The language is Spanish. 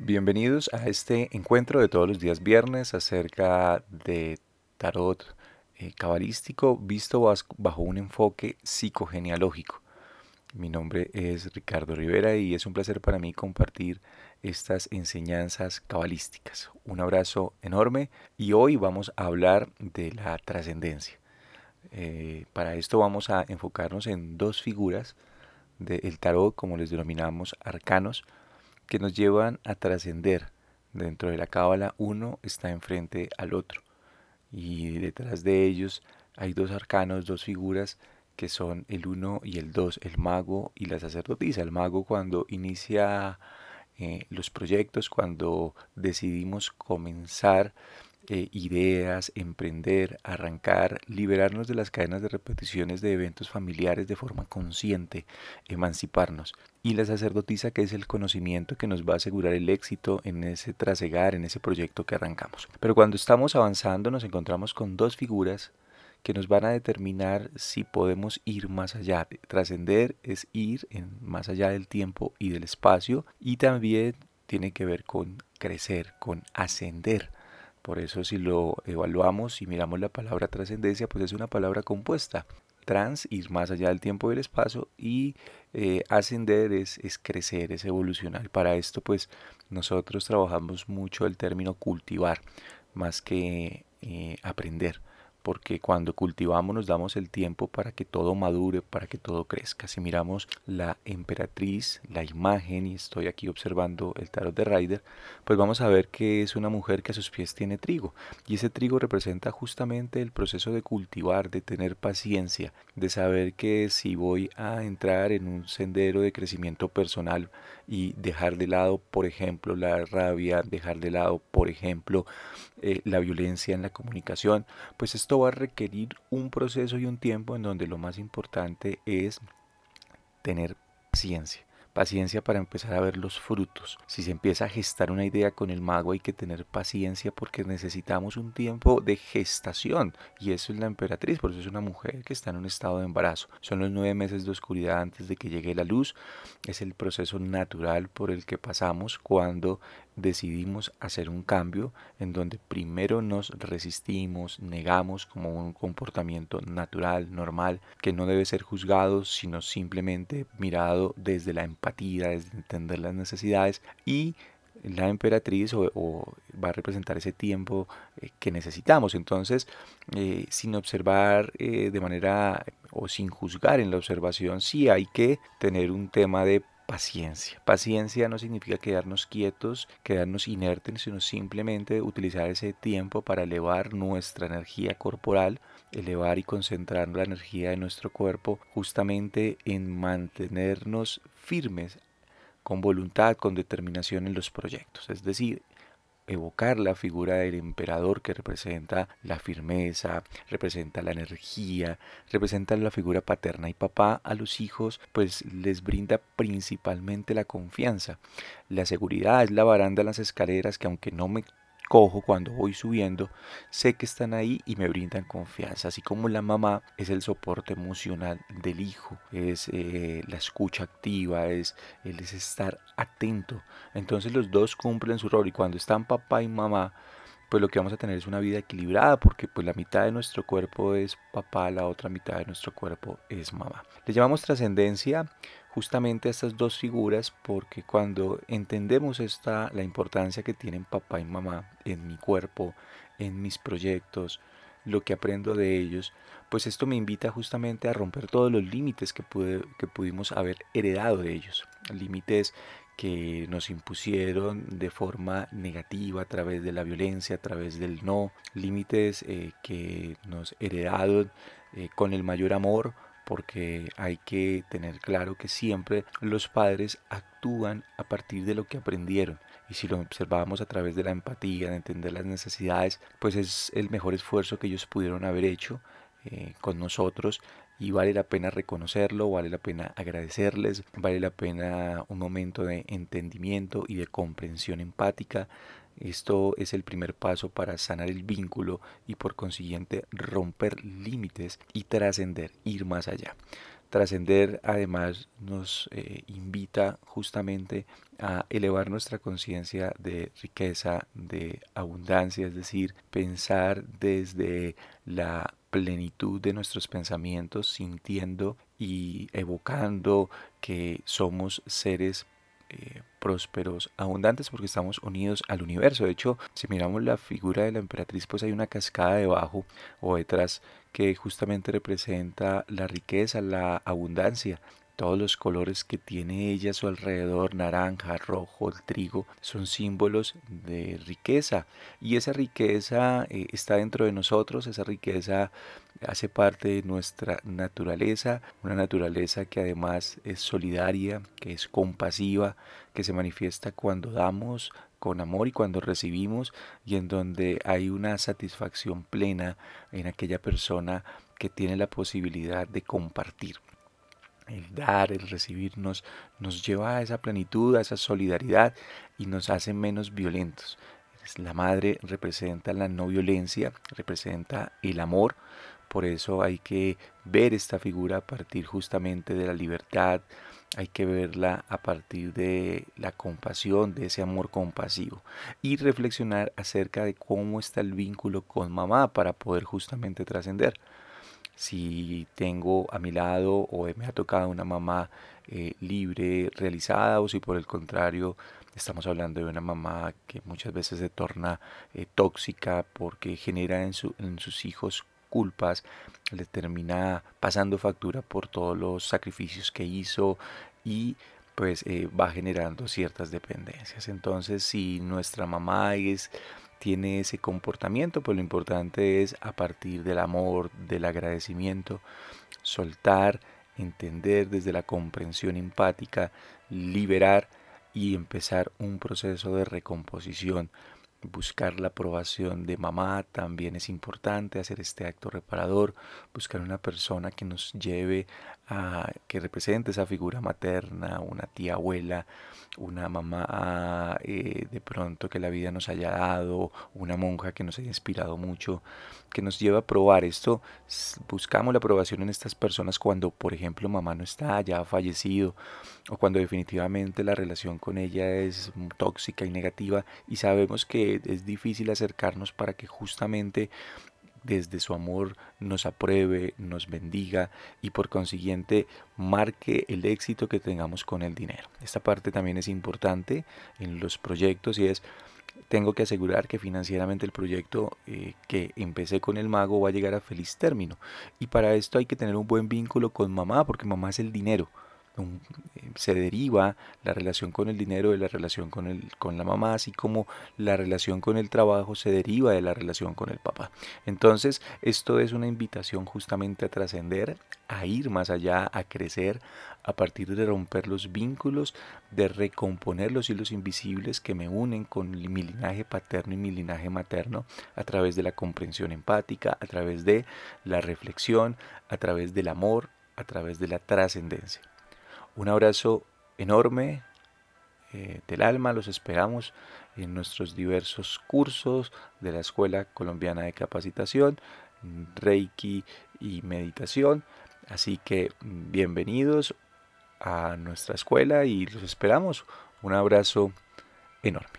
Bienvenidos a este encuentro de todos los días viernes acerca de tarot eh, cabalístico visto bajo un enfoque psicogenealógico. Mi nombre es Ricardo Rivera y es un placer para mí compartir estas enseñanzas cabalísticas. Un abrazo enorme y hoy vamos a hablar de la trascendencia. Eh, para esto vamos a enfocarnos en dos figuras del tarot, como les denominamos, arcanos, que nos llevan a trascender. Dentro de la cábala uno está enfrente al otro y detrás de ellos hay dos arcanos, dos figuras que son el uno y el dos, el mago y la sacerdotisa. El mago cuando inicia eh, los proyectos, cuando decidimos comenzar eh, ideas, emprender, arrancar, liberarnos de las cadenas de repeticiones de eventos familiares de forma consciente, emanciparnos. Y la sacerdotisa que es el conocimiento que nos va a asegurar el éxito en ese trasegar, en ese proyecto que arrancamos. Pero cuando estamos avanzando nos encontramos con dos figuras que nos van a determinar si podemos ir más allá. Trascender es ir en, más allá del tiempo y del espacio y también tiene que ver con crecer, con ascender. Por eso si lo evaluamos y miramos la palabra trascendencia, pues es una palabra compuesta. Trans, ir más allá del tiempo y del espacio, y eh, ascender es, es, crecer, es evolucionar. Para esto, pues nosotros trabajamos mucho el término cultivar, más que eh, aprender porque cuando cultivamos nos damos el tiempo para que todo madure, para que todo crezca. Si miramos la emperatriz, la imagen, y estoy aquí observando el tarot de Rider, pues vamos a ver que es una mujer que a sus pies tiene trigo. Y ese trigo representa justamente el proceso de cultivar, de tener paciencia, de saber que si voy a entrar en un sendero de crecimiento personal y dejar de lado, por ejemplo, la rabia, dejar de lado, por ejemplo, eh, la violencia en la comunicación, pues esto va a requerir un proceso y un tiempo en donde lo más importante es tener paciencia paciencia para empezar a ver los frutos. Si se empieza a gestar una idea con el mago hay que tener paciencia porque necesitamos un tiempo de gestación y eso es la emperatriz, por eso es una mujer que está en un estado de embarazo. Son los nueve meses de oscuridad antes de que llegue la luz, es el proceso natural por el que pasamos cuando decidimos hacer un cambio en donde primero nos resistimos, negamos como un comportamiento natural, normal, que no debe ser juzgado, sino simplemente mirado desde la empatía, desde entender las necesidades y la emperatriz o, va a representar ese tiempo eh, que necesitamos. Entonces, eh, sin observar eh, de manera o sin juzgar en la observación, sí hay que tener un tema de paciencia. Paciencia no significa quedarnos quietos, quedarnos inertes, sino simplemente utilizar ese tiempo para elevar nuestra energía corporal, elevar y concentrar la energía de nuestro cuerpo justamente en mantenernos firmes con voluntad, con determinación en los proyectos. Es decir, evocar la figura del emperador que representa la firmeza, representa la energía, representa la figura paterna y papá a los hijos, pues les brinda principalmente la confianza. La seguridad es la baranda las escaleras que aunque no me cojo cuando voy subiendo, sé que están ahí y me brindan confianza, así como la mamá es el soporte emocional del hijo, es eh, la escucha activa, es, es estar atento. Entonces los dos cumplen su rol y cuando están papá y mamá, pues lo que vamos a tener es una vida equilibrada porque pues la mitad de nuestro cuerpo es papá, la otra mitad de nuestro cuerpo es mamá. Le llamamos trascendencia justamente a estas dos figuras porque cuando entendemos esta la importancia que tienen papá y mamá en mi cuerpo, en mis proyectos, lo que aprendo de ellos, pues esto me invita justamente a romper todos los límites que, pude, que pudimos haber heredado de ellos. Límites que nos impusieron de forma negativa a través de la violencia, a través del no, límites eh, que nos heredaron eh, con el mayor amor, porque hay que tener claro que siempre los padres actúan a partir de lo que aprendieron. Y si lo observamos a través de la empatía, de entender las necesidades, pues es el mejor esfuerzo que ellos pudieron haber hecho eh, con nosotros y vale la pena reconocerlo, vale la pena agradecerles, vale la pena un momento de entendimiento y de comprensión empática. Esto es el primer paso para sanar el vínculo y por consiguiente romper límites y trascender, ir más allá. Trascender además nos eh, invita justamente a elevar nuestra conciencia de riqueza, de abundancia, es decir, pensar desde la plenitud de nuestros pensamientos, sintiendo y evocando que somos seres eh, prósperos, abundantes, porque estamos unidos al universo. De hecho, si miramos la figura de la emperatriz, pues hay una cascada debajo o detrás que justamente representa la riqueza, la abundancia. Todos los colores que tiene ella a su alrededor, naranja, rojo, el trigo, son símbolos de riqueza. Y esa riqueza eh, está dentro de nosotros, esa riqueza hace parte de nuestra naturaleza, una naturaleza que además es solidaria, que es compasiva, que se manifiesta cuando damos con amor y cuando recibimos y en donde hay una satisfacción plena en aquella persona que tiene la posibilidad de compartir el dar, el recibirnos, nos lleva a esa plenitud, a esa solidaridad y nos hace menos violentos. La madre representa la no violencia, representa el amor, por eso hay que ver esta figura a partir justamente de la libertad, hay que verla a partir de la compasión, de ese amor compasivo y reflexionar acerca de cómo está el vínculo con mamá para poder justamente trascender si tengo a mi lado o me ha tocado una mamá eh, libre, realizada, o si por el contrario estamos hablando de una mamá que muchas veces se torna eh, tóxica porque genera en, en sus hijos culpas, le termina pasando factura por todos los sacrificios que hizo y pues eh, va generando ciertas dependencias. Entonces, si nuestra mamá es tiene ese comportamiento, pues lo importante es a partir del amor, del agradecimiento, soltar, entender desde la comprensión empática, liberar y empezar un proceso de recomposición. Buscar la aprobación de mamá también es importante, hacer este acto reparador, buscar una persona que nos lleve a que represente esa figura materna, una tía abuela, una mamá eh, de pronto que la vida nos haya dado, una monja que nos haya inspirado mucho, que nos lleve a probar esto. Buscamos la aprobación en estas personas cuando, por ejemplo, mamá no está, ya ha fallecido, o cuando definitivamente la relación con ella es tóxica y negativa y sabemos que es difícil acercarnos para que justamente desde su amor nos apruebe, nos bendiga y por consiguiente marque el éxito que tengamos con el dinero. Esta parte también es importante en los proyectos y es tengo que asegurar que financieramente el proyecto eh, que empecé con el mago va a llegar a feliz término. Y para esto hay que tener un buen vínculo con mamá, porque mamá es el dinero. Eh, se deriva la relación con el dinero de la relación con, el, con la mamá, así como la relación con el trabajo se deriva de la relación con el papá. Entonces, esto es una invitación justamente a trascender, a ir más allá, a crecer, a partir de romper los vínculos, de recomponer los hilos invisibles que me unen con mi linaje paterno y mi linaje materno a través de la comprensión empática, a través de la reflexión, a través del amor, a través de la trascendencia. Un abrazo enorme eh, del alma, los esperamos en nuestros diversos cursos de la Escuela Colombiana de Capacitación, Reiki y Meditación. Así que bienvenidos a nuestra escuela y los esperamos. Un abrazo enorme.